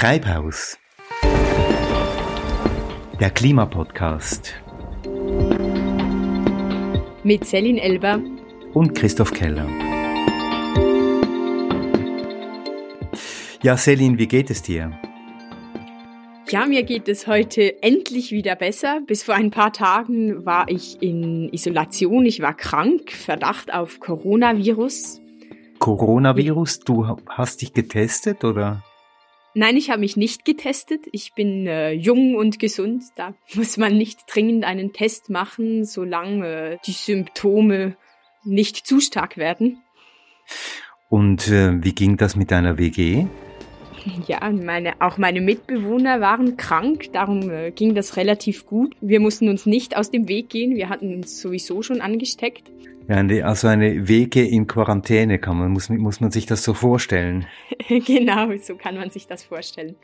Treibhaus. Der Klimapodcast. Mit Celine Elber und Christoph Keller. Ja, Celine, wie geht es dir? Ja, mir geht es heute endlich wieder besser. Bis vor ein paar Tagen war ich in Isolation. Ich war krank, Verdacht auf Coronavirus. Coronavirus? Du hast dich getestet oder? Nein, ich habe mich nicht getestet. Ich bin äh, jung und gesund. Da muss man nicht dringend einen Test machen, solange äh, die Symptome nicht zu stark werden. Und äh, wie ging das mit deiner WG? Ja, meine, auch meine Mitbewohner waren krank, darum äh, ging das relativ gut. Wir mussten uns nicht aus dem Weg gehen, wir hatten uns sowieso schon angesteckt. Ja, also eine Wege in Quarantäne kann man, muss, muss man sich das so vorstellen. genau, so kann man sich das vorstellen.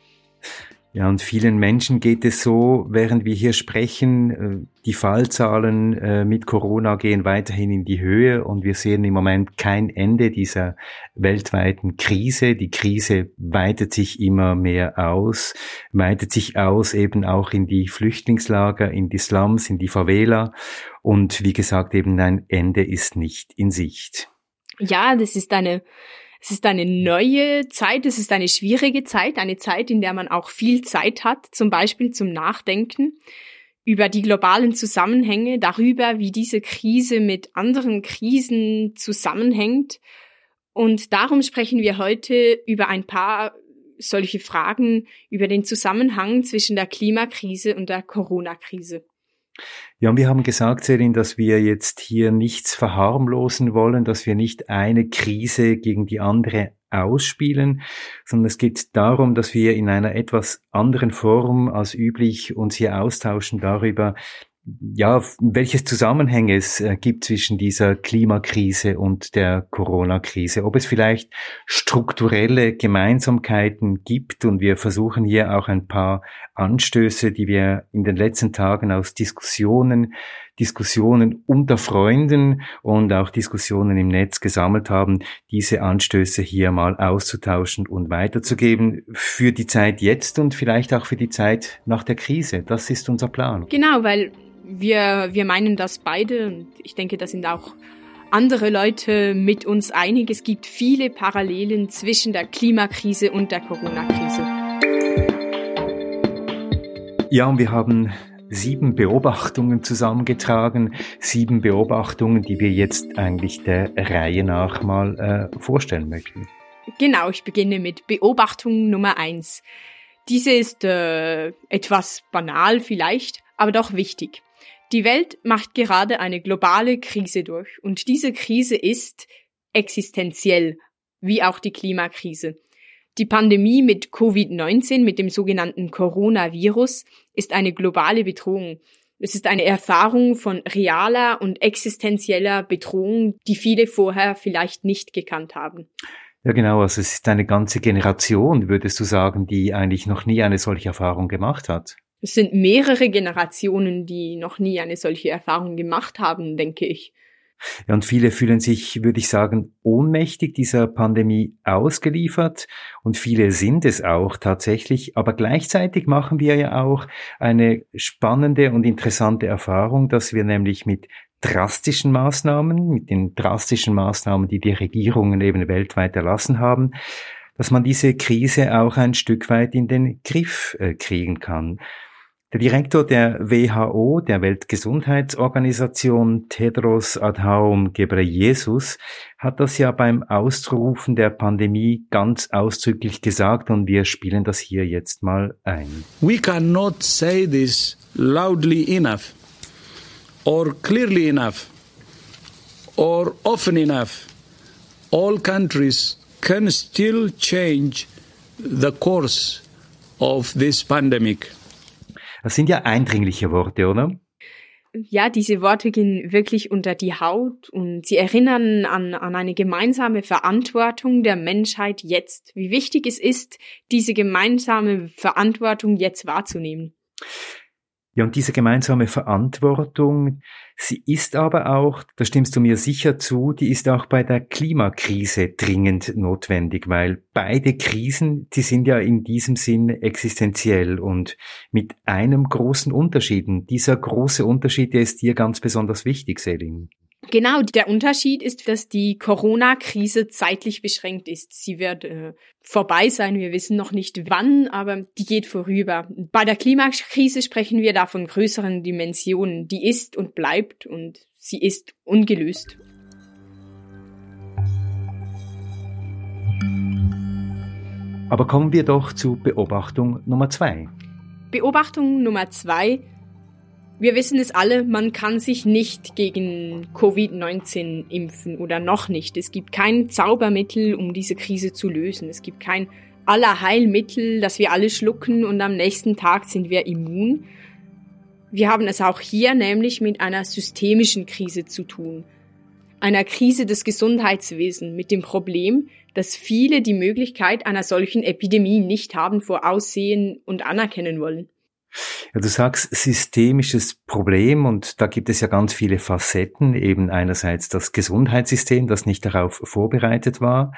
Ja, und vielen Menschen geht es so, während wir hier sprechen, äh, die Fallzahlen äh, mit Corona gehen weiterhin in die Höhe und wir sehen im Moment kein Ende dieser weltweiten Krise. Die Krise weitet sich immer mehr aus, weitet sich aus eben auch in die Flüchtlingslager, in die Slums, in die Favela und wie gesagt eben ein Ende ist nicht in Sicht. Ja, das ist eine es ist eine neue Zeit, es ist eine schwierige Zeit, eine Zeit, in der man auch viel Zeit hat, zum Beispiel zum Nachdenken über die globalen Zusammenhänge, darüber, wie diese Krise mit anderen Krisen zusammenhängt. Und darum sprechen wir heute über ein paar solche Fragen, über den Zusammenhang zwischen der Klimakrise und der Corona-Krise. Ja, und wir haben gesagt, Selin, dass wir jetzt hier nichts verharmlosen wollen, dass wir nicht eine Krise gegen die andere ausspielen, sondern es geht darum, dass wir in einer etwas anderen Form als üblich uns hier austauschen darüber, ja, welches Zusammenhänge es äh, gibt zwischen dieser Klimakrise und der Corona-Krise, ob es vielleicht strukturelle Gemeinsamkeiten gibt und wir versuchen hier auch ein paar Anstöße, die wir in den letzten Tagen aus Diskussionen, Diskussionen unter Freunden und auch Diskussionen im Netz gesammelt haben, diese Anstöße hier mal auszutauschen und weiterzugeben für die Zeit jetzt und vielleicht auch für die Zeit nach der Krise. Das ist unser Plan. Genau, weil wir, wir meinen das beide und ich denke, da sind auch andere Leute mit uns einig. Es gibt viele Parallelen zwischen der Klimakrise und der Corona-Krise. Ja, und wir haben sieben Beobachtungen zusammengetragen, sieben Beobachtungen, die wir jetzt eigentlich der Reihe nach mal äh, vorstellen möchten. Genau, ich beginne mit Beobachtung Nummer eins. Diese ist äh, etwas banal vielleicht, aber doch wichtig. Die Welt macht gerade eine globale Krise durch und diese Krise ist existenziell, wie auch die Klimakrise. Die Pandemie mit Covid-19, mit dem sogenannten Coronavirus, ist eine globale Bedrohung. Es ist eine Erfahrung von realer und existenzieller Bedrohung, die viele vorher vielleicht nicht gekannt haben. Ja, genau. Also es ist eine ganze Generation, würdest du sagen, die eigentlich noch nie eine solche Erfahrung gemacht hat. Es sind mehrere Generationen, die noch nie eine solche Erfahrung gemacht haben, denke ich. Ja, und viele fühlen sich, würde ich sagen, ohnmächtig dieser Pandemie ausgeliefert und viele sind es auch tatsächlich. Aber gleichzeitig machen wir ja auch eine spannende und interessante Erfahrung, dass wir nämlich mit drastischen Maßnahmen, mit den drastischen Maßnahmen, die die Regierungen eben weltweit erlassen haben, dass man diese Krise auch ein Stück weit in den Griff äh, kriegen kann. Der Direktor der WHO, der Weltgesundheitsorganisation, Tedros Adhanom Ghebreyesus, hat das ja beim Ausrufen der Pandemie ganz ausdrücklich gesagt und wir spielen das hier jetzt mal ein. We cannot say this loudly enough or clearly enough or often enough. All countries can still change the course of this pandemic. Das sind ja eindringliche Worte, oder? Ja, diese Worte gehen wirklich unter die Haut und sie erinnern an, an eine gemeinsame Verantwortung der Menschheit jetzt. Wie wichtig es ist, diese gemeinsame Verantwortung jetzt wahrzunehmen. Ja, und diese gemeinsame Verantwortung, sie ist aber auch, da stimmst du mir sicher zu, die ist auch bei der Klimakrise dringend notwendig, weil beide Krisen, die sind ja in diesem Sinn existenziell und mit einem großen Unterschied. Und dieser große Unterschied, der ist dir ganz besonders wichtig, Selin. Genau, der Unterschied ist, dass die Corona-Krise zeitlich beschränkt ist. Sie wird äh, vorbei sein, wir wissen noch nicht wann, aber die geht vorüber. Bei der Klimakrise sprechen wir da von größeren Dimensionen. Die ist und bleibt und sie ist ungelöst. Aber kommen wir doch zu Beobachtung Nummer zwei. Beobachtung Nummer zwei wir wissen es alle, man kann sich nicht gegen Covid-19 impfen oder noch nicht. Es gibt kein Zaubermittel, um diese Krise zu lösen. Es gibt kein Allerheilmittel, das wir alle schlucken und am nächsten Tag sind wir immun. Wir haben es auch hier nämlich mit einer systemischen Krise zu tun. Einer Krise des Gesundheitswesens mit dem Problem, dass viele die Möglichkeit einer solchen Epidemie nicht haben, voraussehen und anerkennen wollen. Ja, du sagst systemisches Problem und da gibt es ja ganz viele Facetten. Eben einerseits das Gesundheitssystem, das nicht darauf vorbereitet war.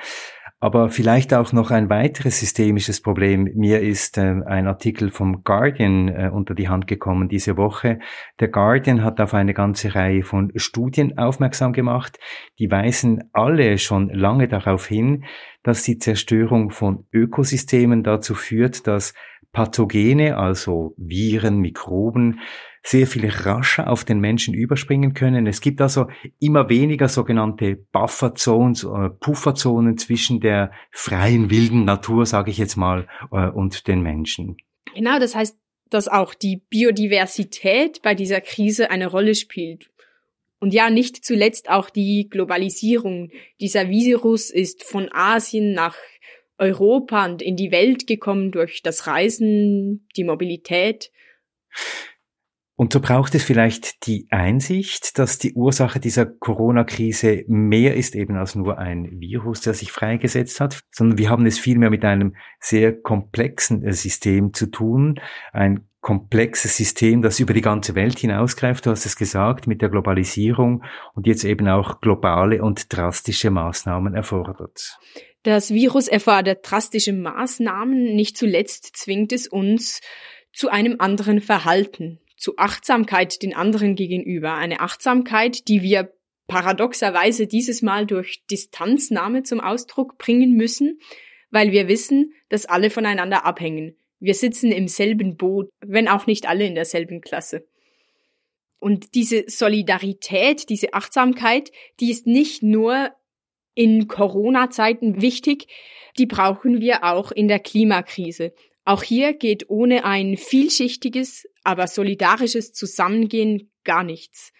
Aber vielleicht auch noch ein weiteres systemisches Problem. Mir ist äh, ein Artikel vom Guardian äh, unter die Hand gekommen diese Woche. Der Guardian hat auf eine ganze Reihe von Studien aufmerksam gemacht. Die weisen alle schon lange darauf hin, dass die Zerstörung von Ökosystemen dazu führt, dass Pathogene, also Viren, Mikroben, sehr viel rascher auf den Menschen überspringen können. Es gibt also immer weniger sogenannte Bufferzones, äh, Pufferzonen zwischen der freien wilden Natur, sage ich jetzt mal, äh, und den Menschen. Genau, das heißt, dass auch die Biodiversität bei dieser Krise eine Rolle spielt. Und ja, nicht zuletzt auch die Globalisierung. Dieser Virus ist von Asien nach Europa und in die Welt gekommen durch das Reisen, die Mobilität. Und so braucht es vielleicht die Einsicht, dass die Ursache dieser Corona-Krise mehr ist eben als nur ein Virus, der sich freigesetzt hat, sondern wir haben es vielmehr mit einem sehr komplexen äh, System zu tun, ein komplexes System, das über die ganze Welt hinausgreift, du hast es gesagt, mit der Globalisierung und jetzt eben auch globale und drastische Maßnahmen erfordert. Das Virus erfordert drastische Maßnahmen. Nicht zuletzt zwingt es uns zu einem anderen Verhalten, zu Achtsamkeit den anderen gegenüber. Eine Achtsamkeit, die wir paradoxerweise dieses Mal durch Distanznahme zum Ausdruck bringen müssen, weil wir wissen, dass alle voneinander abhängen. Wir sitzen im selben Boot, wenn auch nicht alle in derselben Klasse. Und diese Solidarität, diese Achtsamkeit, die ist nicht nur in Corona-Zeiten wichtig. Die brauchen wir auch in der Klimakrise. Auch hier geht ohne ein vielschichtiges, aber solidarisches Zusammengehen gar nichts.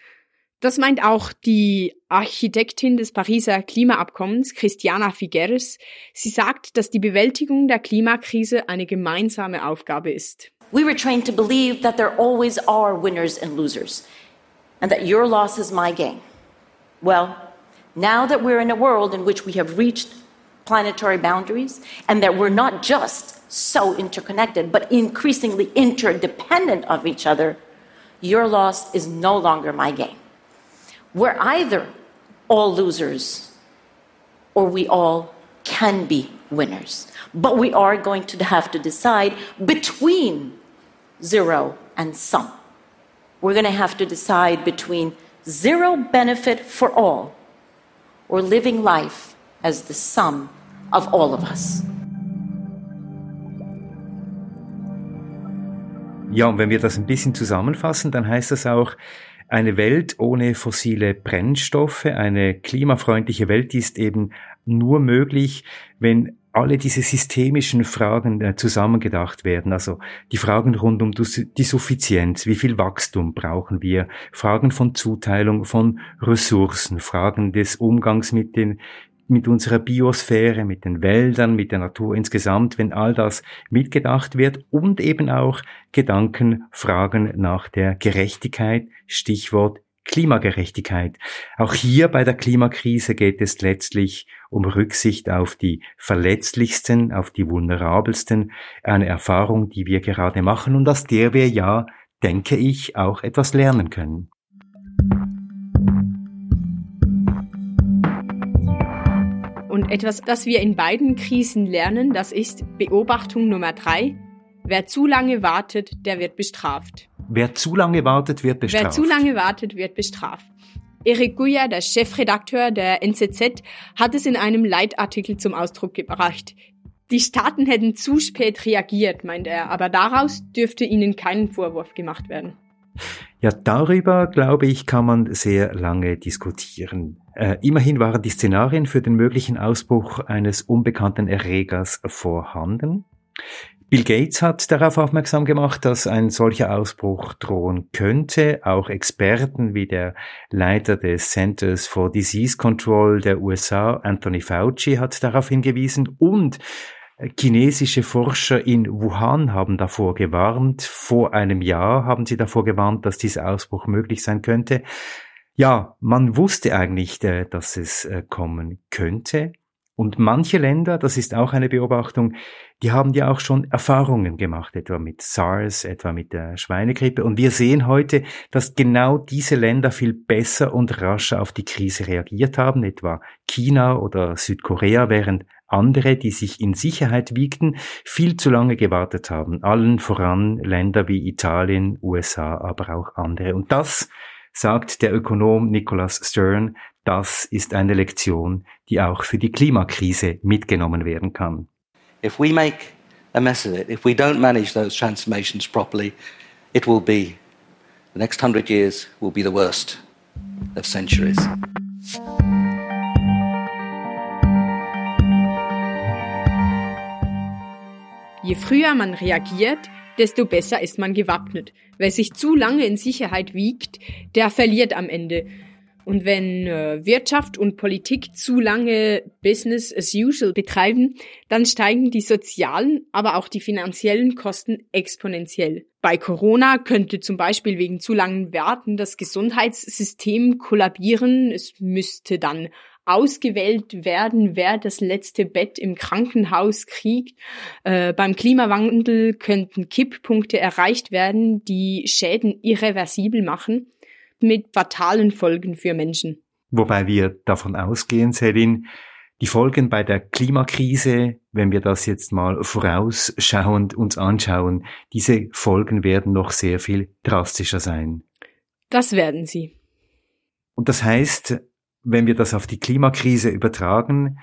Das meint auch die Architektin des Pariser Klimaabkommens, Christiana Figueres. Sie sagt, dass die Bewältigung der Klimakrise eine gemeinsame Aufgabe ist. We were trained to believe that there always are winners and losers and that your loss is my gain. Well, Now that we're in a world in which we have reached planetary boundaries and that we're not just so interconnected, but increasingly interdependent of each other, your loss is no longer my gain. We're either all losers or we all can be winners. But we are going to have to decide between zero and some. We're going to have to decide between zero benefit for all or living life as the sum of all of us. Ja, und wenn wir das ein bisschen zusammenfassen, dann heißt das auch, eine Welt ohne fossile Brennstoffe, eine klimafreundliche Welt ist eben nur möglich, wenn alle diese systemischen Fragen äh, zusammengedacht werden. Also die Fragen rund um die Suffizienz, wie viel Wachstum brauchen wir, Fragen von Zuteilung von Ressourcen, Fragen des Umgangs mit den mit unserer Biosphäre, mit den Wäldern, mit der Natur insgesamt, wenn all das mitgedacht wird und eben auch Gedanken, Fragen nach der Gerechtigkeit, Stichwort Klimagerechtigkeit. Auch hier bei der Klimakrise geht es letztlich um Rücksicht auf die verletzlichsten, auf die vulnerabelsten, eine Erfahrung, die wir gerade machen und aus der wir ja denke ich, auch etwas lernen können. Etwas, das wir in beiden Krisen lernen, das ist Beobachtung Nummer drei. Wer zu lange wartet, der wird bestraft. Wer zu lange wartet, wird bestraft. Wer zu lange wartet, wird bestraft. Erik Guya, der Chefredakteur der NZZ, hat es in einem Leitartikel zum Ausdruck gebracht. Die Staaten hätten zu spät reagiert, meint er, aber daraus dürfte ihnen keinen Vorwurf gemacht werden. Ja, darüber, glaube ich, kann man sehr lange diskutieren. Äh, immerhin waren die Szenarien für den möglichen Ausbruch eines unbekannten Erregers vorhanden. Bill Gates hat darauf aufmerksam gemacht, dass ein solcher Ausbruch drohen könnte. Auch Experten wie der Leiter des Centers for Disease Control der USA, Anthony Fauci, hat darauf hingewiesen und Chinesische Forscher in Wuhan haben davor gewarnt. Vor einem Jahr haben sie davor gewarnt, dass dieser Ausbruch möglich sein könnte. Ja, man wusste eigentlich, äh, dass es äh, kommen könnte. Und manche Länder, das ist auch eine Beobachtung, die haben ja auch schon Erfahrungen gemacht, etwa mit SARS, etwa mit der Schweinegrippe. Und wir sehen heute, dass genau diese Länder viel besser und rascher auf die Krise reagiert haben, etwa China oder Südkorea, während andere, die sich in Sicherheit wiegten, viel zu lange gewartet haben. Allen voran Länder wie Italien, USA, aber auch andere. Und das, sagt der Ökonom Nicholas Stern, das ist eine Lektion, die auch für die Klimakrise mitgenommen werden kann. If we make a mess of it, if we don't manage those transformations properly, it will be the next hundred years will be the worst of centuries. Je früher man reagiert, desto besser ist man gewappnet. Wer sich zu lange in Sicherheit wiegt, der verliert am Ende. Und wenn äh, Wirtschaft und Politik zu lange Business as usual betreiben, dann steigen die sozialen, aber auch die finanziellen Kosten exponentiell. Bei Corona könnte zum Beispiel wegen zu langen Werten das Gesundheitssystem kollabieren. Es müsste dann ausgewählt werden, wer das letzte Bett im Krankenhaus kriegt. Äh, beim Klimawandel könnten Kipppunkte erreicht werden, die Schäden irreversibel machen, mit fatalen Folgen für Menschen. Wobei wir davon ausgehen, Selin, die Folgen bei der Klimakrise, wenn wir das jetzt mal vorausschauend uns anschauen, diese Folgen werden noch sehr viel drastischer sein. Das werden sie. Und das heißt, wenn wir das auf die Klimakrise übertragen,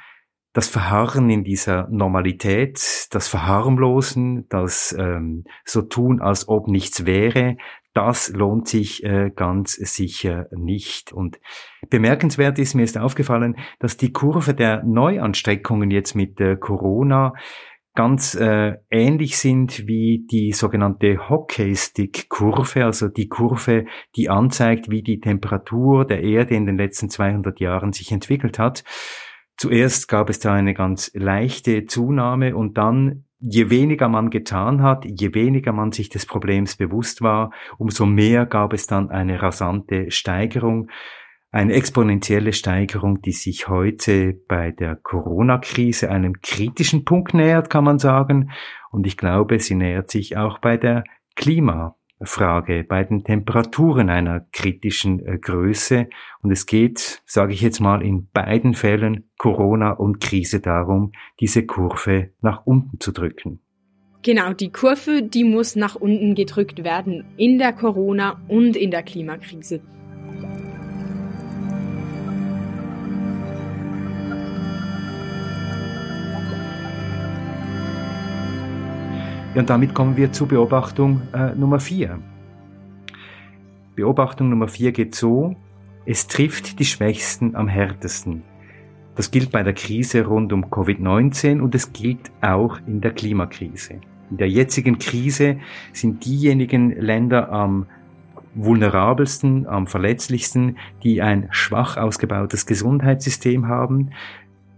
das Verharren in dieser Normalität, das Verharmlosen, das ähm, so tun, als ob nichts wäre, das lohnt sich äh, ganz sicher nicht. Und bemerkenswert ist, mir ist aufgefallen, dass die Kurve der Neuansteckungen jetzt mit äh, Corona ganz äh, ähnlich sind wie die sogenannte Hockeystick-Kurve, also die Kurve, die anzeigt, wie die Temperatur der Erde in den letzten 200 Jahren sich entwickelt hat. Zuerst gab es da eine ganz leichte Zunahme und dann, je weniger man getan hat, je weniger man sich des Problems bewusst war, umso mehr gab es dann eine rasante Steigerung eine exponentielle Steigerung, die sich heute bei der Corona-Krise einem kritischen Punkt nähert, kann man sagen. Und ich glaube, sie nähert sich auch bei der Klimafrage, bei den Temperaturen einer kritischen äh, Größe. Und es geht, sage ich jetzt mal, in beiden Fällen Corona und Krise darum, diese Kurve nach unten zu drücken. Genau, die Kurve, die muss nach unten gedrückt werden in der Corona- und in der Klimakrise. Ja, und damit kommen wir zu Beobachtung äh, Nummer vier. Beobachtung Nummer vier geht so, es trifft die Schwächsten am härtesten. Das gilt bei der Krise rund um Covid-19 und es gilt auch in der Klimakrise. In der jetzigen Krise sind diejenigen Länder am vulnerabelsten, am verletzlichsten, die ein schwach ausgebautes Gesundheitssystem haben,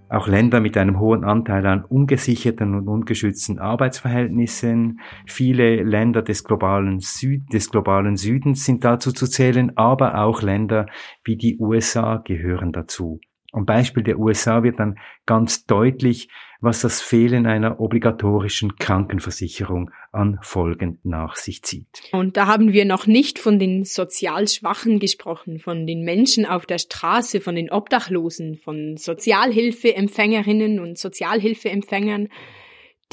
auch Länder mit einem hohen Anteil an ungesicherten und ungeschützten Arbeitsverhältnissen. Viele Länder des globalen, Süd, des globalen Südens sind dazu zu zählen, aber auch Länder wie die USA gehören dazu. Am Beispiel der USA wird dann ganz deutlich, was das Fehlen einer obligatorischen Krankenversicherung an Folgen nach sich zieht. Und da haben wir noch nicht von den sozial Schwachen gesprochen, von den Menschen auf der Straße, von den Obdachlosen, von Sozialhilfeempfängerinnen und Sozialhilfeempfängern,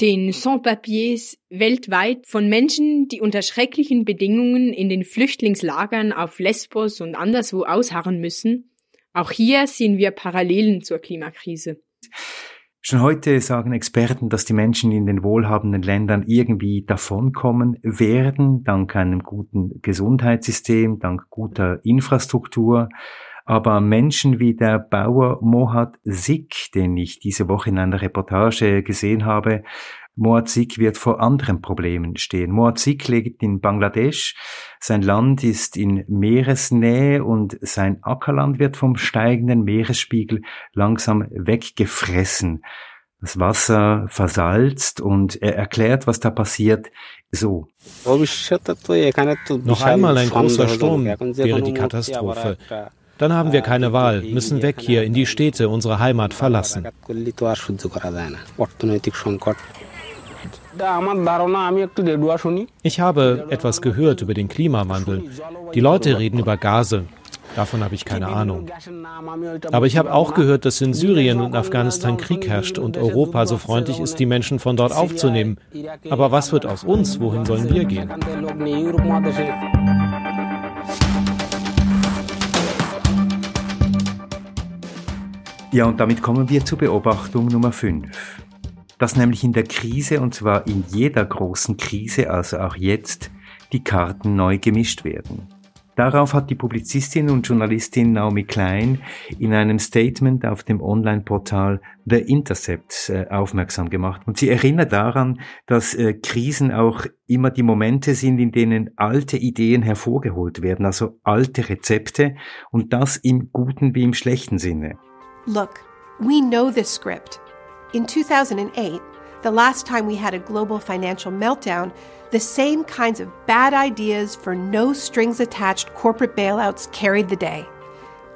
den Sans-Papiers weltweit, von Menschen, die unter schrecklichen Bedingungen in den Flüchtlingslagern auf Lesbos und anderswo ausharren müssen. Auch hier sehen wir Parallelen zur Klimakrise. Schon heute sagen Experten, dass die Menschen in den wohlhabenden Ländern irgendwie davonkommen werden, dank einem guten Gesundheitssystem, dank guter Infrastruktur. Aber Menschen wie der Bauer Mohad Sik, den ich diese Woche in einer Reportage gesehen habe, Moazik wird vor anderen Problemen stehen. Moazik lebt in Bangladesch. Sein Land ist in Meeresnähe und sein Ackerland wird vom steigenden Meeresspiegel langsam weggefressen. Das Wasser versalzt und er erklärt, was da passiert, so. Noch einmal ein großer Sturm wäre die Katastrophe. Dann haben wir keine Wahl, müssen weg hier in die Städte, unsere Heimat verlassen. Ich habe etwas gehört über den Klimawandel. Die Leute reden über Gase. Davon habe ich keine Ahnung. Aber ich habe auch gehört, dass in Syrien und Afghanistan Krieg herrscht und Europa so freundlich ist, die Menschen von dort aufzunehmen. Aber was wird aus uns? Wohin sollen wir gehen? Ja, und damit kommen wir zur Beobachtung Nummer 5 dass nämlich in der Krise, und zwar in jeder großen Krise, also auch jetzt, die Karten neu gemischt werden. Darauf hat die Publizistin und Journalistin Naomi Klein in einem Statement auf dem Online-Portal The Intercept äh, aufmerksam gemacht. Und sie erinnert daran, dass äh, Krisen auch immer die Momente sind, in denen alte Ideen hervorgeholt werden, also alte Rezepte und das im guten wie im schlechten Sinne. Look, we know this script. In 2008, the last time we had a global financial meltdown, the same kinds of bad ideas for no strings attached corporate bailouts carried the day.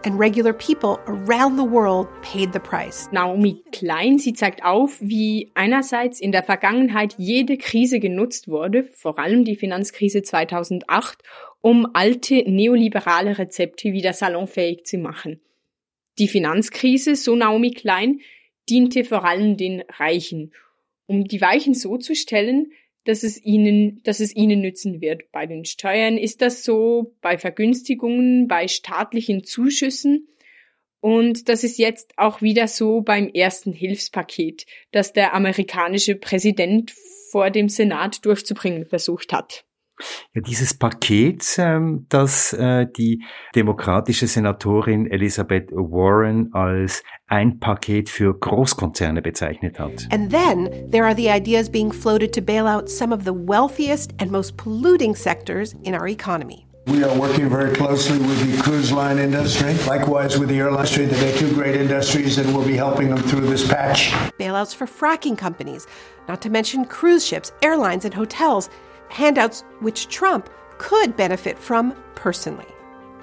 And regular people around the world paid the price. Naomi Klein, sie zeigt auf, wie einerseits in der Vergangenheit jede Krise genutzt wurde, vor allem die Finanzkrise 2008, um alte neoliberale Rezepte wieder salonfähig zu machen. Die Finanzkrise, so Naomi Klein, diente vor allem den Reichen, um die Weichen so zu stellen, dass es ihnen, dass es ihnen nützen wird. Bei den Steuern ist das so, bei Vergünstigungen, bei staatlichen Zuschüssen. Und das ist jetzt auch wieder so beim ersten Hilfspaket, das der amerikanische Präsident vor dem Senat durchzubringen versucht hat. Ja, dieses Paket, ähm, das äh, die demokratische Senatorin Elizabeth Warren als ein Paket für Großkonzerne bezeichnet hat. And then there are the ideas being floated to bail out some of the wealthiest and most polluting sectors in our economy. We are working very closely with the cruise line industry, likewise with the airline industry. They're two great industries, and we'll be helping them through this patch. Bailouts for fracking companies, not to mention cruise ships, airlines, and hotels handouts which Trump could benefit from personally.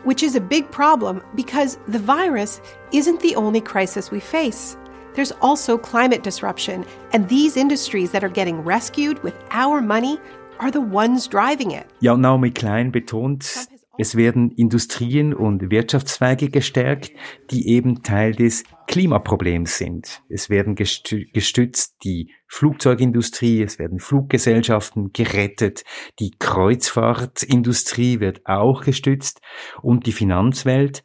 Which is a big problem because the virus isn't the only crisis we face. There's also climate disruption, and these industries that are getting rescued with our money are the ones driving it. Ja, Naomi Klein betont, Es werden Industrien und Wirtschaftszweige gestärkt, die eben Teil des Klimaproblems sind. Es werden gestützt die Flugzeugindustrie, es werden Fluggesellschaften gerettet, die Kreuzfahrtindustrie wird auch gestützt und die Finanzwelt.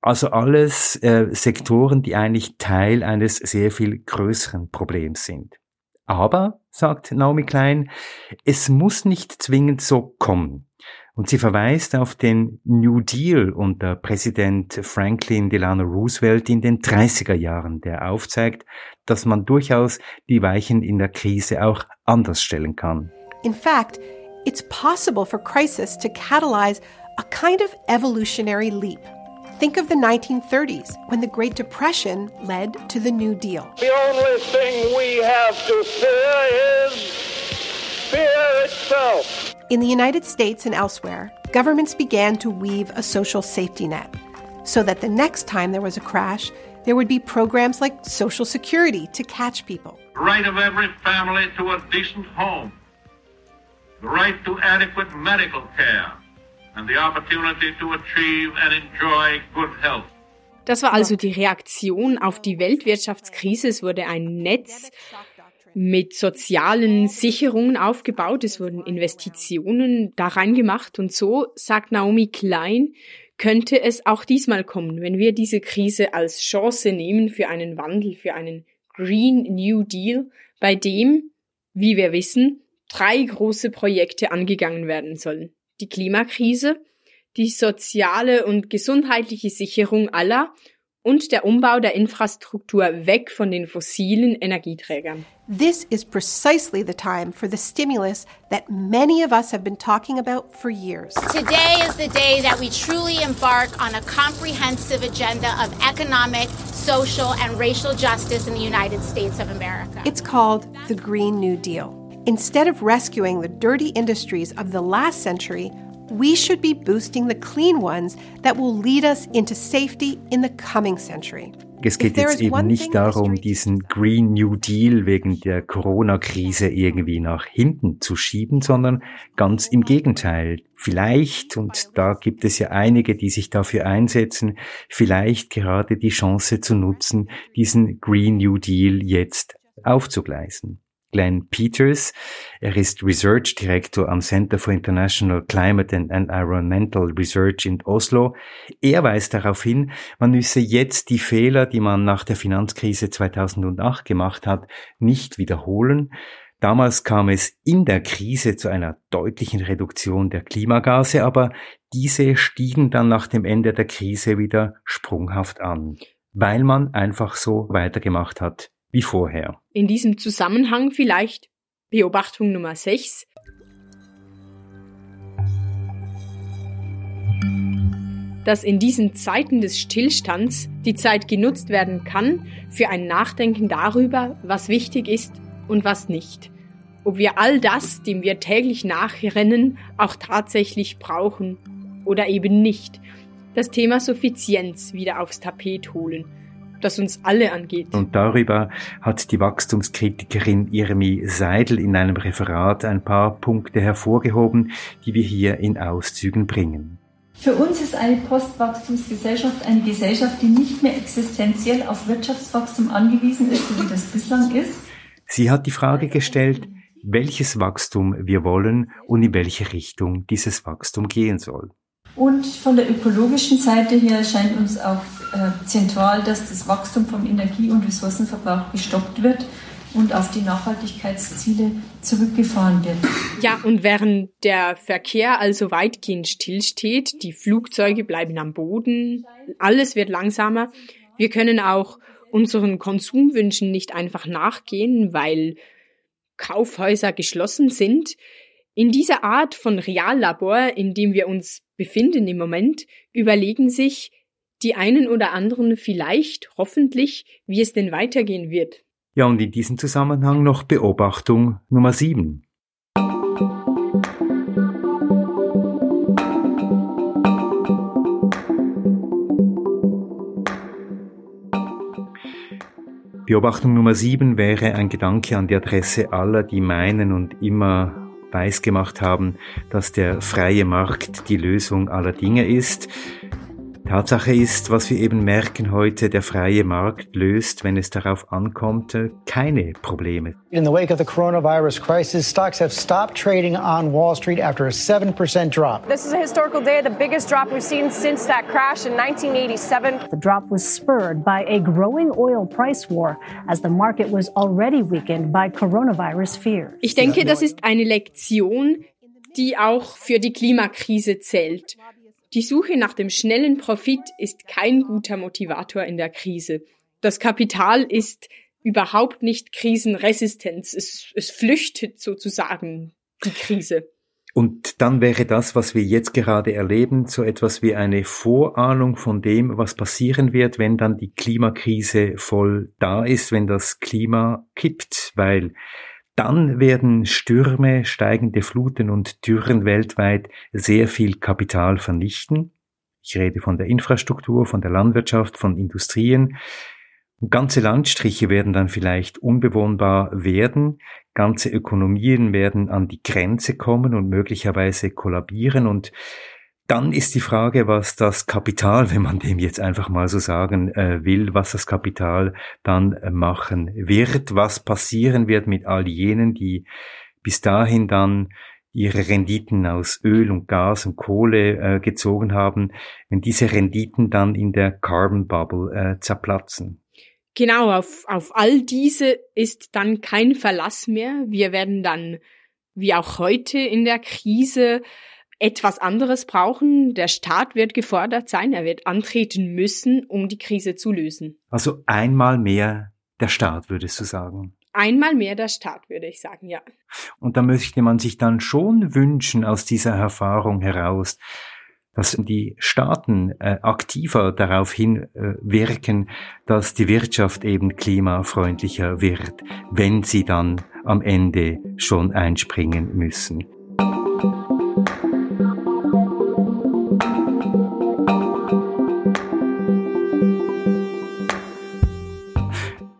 Also alles äh, Sektoren, die eigentlich Teil eines sehr viel größeren Problems sind. Aber, sagt Naomi Klein, es muss nicht zwingend so kommen. Und sie verweist auf den New Deal unter Präsident Franklin Delano Roosevelt in den 30er Jahren, der aufzeigt, dass man durchaus die Weichen in der Krise auch anders stellen kann. In fact, it's possible for crisis to catalyze a kind of evolutionary leap. Think of the 1930s, when the Great Depression led to the New Deal. The only thing we have to fear is fear itself. In the United States and elsewhere, governments began to weave a social safety net so that the next time there was a crash, There would be programs like Social Security to catch people. The right of every family to a decent home. The right to adequate medical care. And the opportunity to achieve and enjoy good health. Das war also die Reaktion auf die Weltwirtschaftskrise. Es wurde ein Netz mit sozialen Sicherungen aufgebaut. Es wurden Investitionen da reingemacht. Und so, sagt Naomi Klein, könnte es auch diesmal kommen, wenn wir diese Krise als Chance nehmen für einen Wandel, für einen Green New Deal, bei dem, wie wir wissen, drei große Projekte angegangen werden sollen. Die Klimakrise, die soziale und gesundheitliche Sicherung aller und der Umbau der Infrastruktur weg von den fossilen Energieträgern. This is precisely the time for the stimulus that many of us have been talking about for years. Today is the day that we truly embark on a comprehensive agenda of economic, social, and racial justice in the United States of America. It's called the Green New Deal. Instead of rescuing the dirty industries of the last century, we should be boosting the clean ones that will lead us into safety in the coming century. Es geht jetzt eben nicht darum, diesen Green New Deal wegen der Corona-Krise irgendwie nach hinten zu schieben, sondern ganz im Gegenteil. Vielleicht, und da gibt es ja einige, die sich dafür einsetzen, vielleicht gerade die Chance zu nutzen, diesen Green New Deal jetzt aufzugleisen. Glenn Peters. Er ist Research Director am Center for International Climate and Environmental Research in Oslo. Er weist darauf hin, man müsse jetzt die Fehler, die man nach der Finanzkrise 2008 gemacht hat, nicht wiederholen. Damals kam es in der Krise zu einer deutlichen Reduktion der Klimagase, aber diese stiegen dann nach dem Ende der Krise wieder sprunghaft an, weil man einfach so weitergemacht hat wie vorher. In diesem Zusammenhang vielleicht Beobachtung Nummer 6. dass in diesen Zeiten des Stillstands die Zeit genutzt werden kann für ein Nachdenken darüber, was wichtig ist und was nicht. Ob wir all das, dem wir täglich nachrennen, auch tatsächlich brauchen oder eben nicht. Das Thema Suffizienz wieder aufs Tapet holen das uns alle angeht. Und darüber hat die Wachstumskritikerin Irmi Seidel in einem Referat ein paar Punkte hervorgehoben, die wir hier in Auszügen bringen. Für uns ist eine Postwachstumsgesellschaft eine Gesellschaft, die nicht mehr existenziell auf Wirtschaftswachstum angewiesen ist, so wie das bislang ist. Sie hat die Frage gestellt, welches Wachstum wir wollen und in welche Richtung dieses Wachstum gehen soll. Und von der ökologischen Seite her scheint uns auch zentral, dass das Wachstum vom Energie- und Ressourcenverbrauch gestoppt wird und auf die Nachhaltigkeitsziele zurückgefahren wird. Ja, und während der Verkehr also weitgehend stillsteht, die Flugzeuge bleiben am Boden, alles wird langsamer, wir können auch unseren Konsumwünschen nicht einfach nachgehen, weil Kaufhäuser geschlossen sind. In dieser Art von Reallabor, in dem wir uns befinden im Moment, überlegen sich die einen oder anderen vielleicht, hoffentlich, wie es denn weitergehen wird. Ja, und in diesem Zusammenhang noch Beobachtung Nummer 7. Beobachtung Nummer 7 wäre ein Gedanke an die Adresse aller, die meinen und immer weiß gemacht haben, dass der freie Markt die Lösung aller Dinge ist. Tatsache ist, was wir eben merken heute, der freie Markt löst, wenn es darauf ankommt, keine Probleme. In the wake of the coronavirus crisis, stocks have stopped trading on Wall Street after a 7% drop. This is a historical day, the biggest drop we've seen since that crash in 1987. The drop was spurred by a growing oil price war as the market was already weakened by coronavirus fears. Ich denke, das ist eine Lektion, die auch für die Klimakrise zählt. Die Suche nach dem schnellen Profit ist kein guter Motivator in der Krise. Das Kapital ist überhaupt nicht krisenresistent. Es, es flüchtet sozusagen die Krise. Und dann wäre das, was wir jetzt gerade erleben, so etwas wie eine Vorahnung von dem, was passieren wird, wenn dann die Klimakrise voll da ist, wenn das Klima kippt, weil dann werden Stürme, steigende Fluten und Dürren weltweit sehr viel Kapital vernichten. Ich rede von der Infrastruktur, von der Landwirtschaft, von Industrien. Ganze Landstriche werden dann vielleicht unbewohnbar werden. Ganze Ökonomien werden an die Grenze kommen und möglicherweise kollabieren. Und dann ist die Frage, was das Kapital, wenn man dem jetzt einfach mal so sagen äh, will, was das Kapital dann äh, machen wird, was passieren wird mit all jenen, die bis dahin dann ihre Renditen aus Öl und Gas und Kohle äh, gezogen haben, wenn diese Renditen dann in der Carbon Bubble äh, zerplatzen. Genau, auf, auf all diese ist dann kein Verlass mehr. Wir werden dann, wie auch heute in der Krise, etwas anderes brauchen. Der Staat wird gefordert sein, er wird antreten müssen, um die Krise zu lösen. Also einmal mehr der Staat, würdest du sagen? Einmal mehr der Staat, würde ich sagen, ja. Und da möchte man sich dann schon wünschen aus dieser Erfahrung heraus, dass die Staaten äh, aktiver darauf hinwirken, äh, dass die Wirtschaft eben klimafreundlicher wird, wenn sie dann am Ende schon einspringen müssen.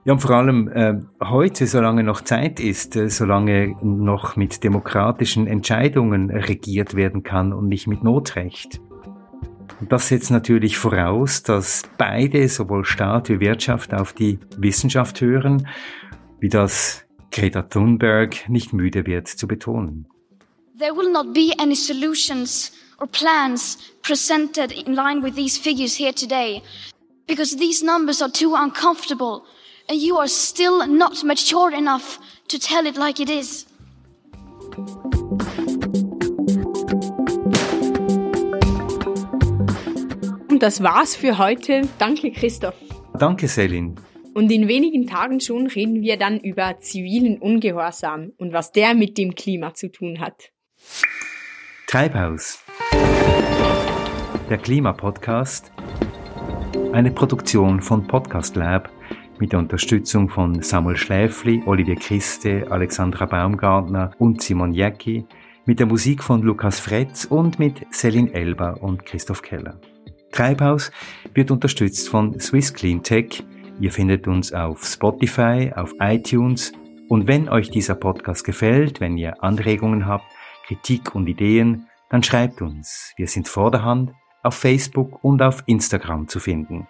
Ja, und vor allem äh, heute, solange noch Zeit ist, äh, solange noch mit demokratischen Entscheidungen regiert werden kann und nicht mit Notrecht. Und das setzt natürlich voraus, dass beide, sowohl Staat wie Wirtschaft, auf die Wissenschaft hören, wie das Greta Thunberg nicht müde wird zu betonen. There will not be any solutions or plans presented in line with these figures here today because these numbers are too uncomfortable and you are still not mature enough to tell it like it is. Und das war's für heute. Danke, Christoph. Danke, Selin. Und in wenigen Tagen schon reden wir dann über zivilen Ungehorsam und was der mit dem Klima zu tun hat. Treibhaus. Der Klimapodcast. Eine Produktion von Podcast Lab mit der Unterstützung von Samuel Schläfli, Olivier Christe, Alexandra Baumgartner und Simon Jäcki, mit der Musik von Lukas Fretz und mit Selin Elber und Christoph Keller. Treibhaus wird unterstützt von Swiss Clean Tech. Ihr findet uns auf Spotify, auf iTunes und wenn euch dieser Podcast gefällt, wenn ihr Anregungen habt, Kritik und Ideen, dann schreibt uns. Wir sind vorderhand auf Facebook und auf Instagram zu finden.